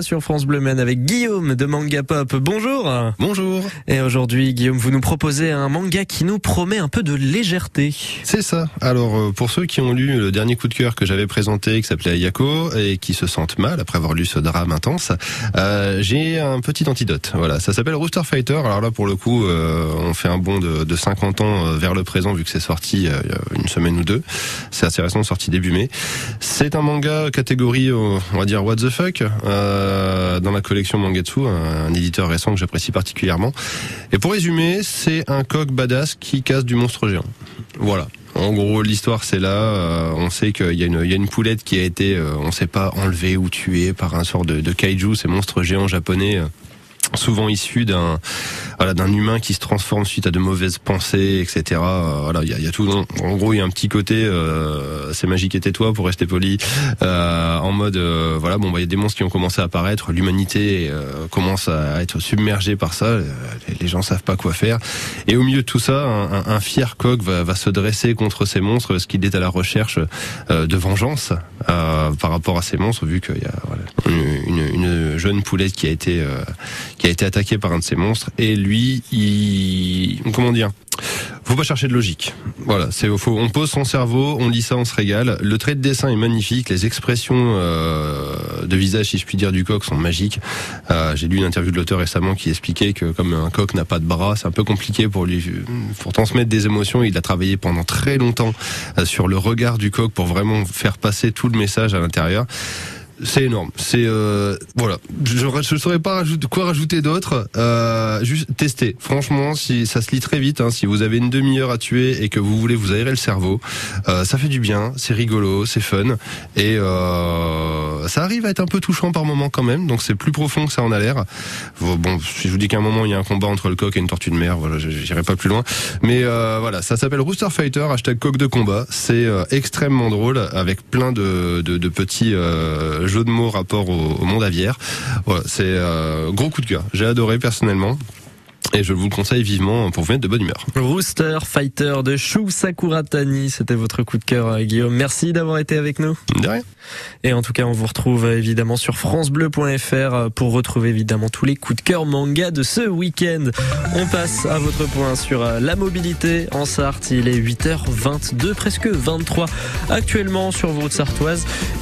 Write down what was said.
Sur France Bleu Men avec Guillaume de Manga Pop. Bonjour. Bonjour. Et aujourd'hui, Guillaume, vous nous proposez un manga qui nous promet un peu de légèreté. C'est ça. Alors, euh, pour ceux qui ont lu le dernier coup de cœur que j'avais présenté, qui s'appelait Ayako, et qui se sentent mal après avoir lu ce drame intense, euh, j'ai un petit antidote. Voilà, ça s'appelle Rooster Fighter. Alors là, pour le coup, euh, on fait un bond de, de 50 ans euh, vers le présent, vu que c'est sorti il y a une semaine ou deux. C'est assez récent, sorti début mai. C'est un manga catégorie, on va dire, what the fuck. Euh, euh, dans la collection Mangetsu, un, éditeur récent que j'apprécie particulièrement. Et pour résumer, c'est un coq badass qui casse du monstre géant. Voilà. En gros, l'histoire c'est là. Euh, on sait qu'il y, a une, poulette qui a été, euh, on sait pas, enlevée ou tuée par un sort de, de kaiju, ces monstres géants japonais souvent issus d'un voilà d'un humain qui se transforme suite à de mauvaises pensées etc euh, voilà il y a, y a, tout en gros il y a un petit côté euh, c'est magique et tais-toi pour rester poli euh, en mode euh, voilà bon bah il y a des monstres qui ont commencé à apparaître l'humanité euh, commence à être submergée par ça les, les, gens savent pas quoi faire. Et au milieu de tout ça un, un, un fier coq va, va, se dresser contre ces monstres parce qu'il est à la recherche de vengeance par rapport à ces monstres vu qu'il y a voilà, une, une, une, jeune poulette qui a été qui a été attaqué par un de ces monstres et lui il comment dire faut pas chercher de logique. Voilà, c'est faut on pose son cerveau, on lit ça, on se régale. Le trait de dessin est magnifique, les expressions euh, de visage, si je puis dire, du coq sont magiques. Euh, J'ai lu une interview de l'auteur récemment qui expliquait que comme un coq n'a pas de bras, c'est un peu compliqué pour lui pour transmettre des émotions. Il a travaillé pendant très longtemps euh, sur le regard du coq pour vraiment faire passer tout le message à l'intérieur. C'est énorme. C'est euh, voilà. Je ne saurais pas rajouter, quoi rajouter d'autre. Euh, juste tester. Franchement, si ça se lit très vite. Hein, si vous avez une demi-heure à tuer et que vous voulez vous aérer le cerveau, euh, ça fait du bien. C'est rigolo, c'est fun et euh, ça arrive à être un peu touchant par moment quand même. Donc c'est plus profond que ça en a l'air. Bon, si je vous dis qu'à un moment il y a un combat entre le coq et une tortue de mer, voilà, j'irai pas plus loin. Mais euh, voilà, ça s'appelle Rooster Fighter. Hashtag coq de combat. C'est euh, extrêmement drôle avec plein de, de, de petits jeu de mots rapport au, au monde aviaire. Voilà, c'est euh, gros coup de cœur. J'ai adoré personnellement. Et je vous le conseille vivement pour vous mettre de bonne humeur. Rooster Fighter de Shu Sakuratani, c'était votre coup de cœur, Guillaume. Merci d'avoir été avec nous. De rien. Et en tout cas, on vous retrouve évidemment sur francebleu.fr pour retrouver évidemment tous les coups de cœur manga de ce week-end. On passe à votre point sur la mobilité en Sarthe. Il est 8h22, presque 23 actuellement sur votre Sartoise.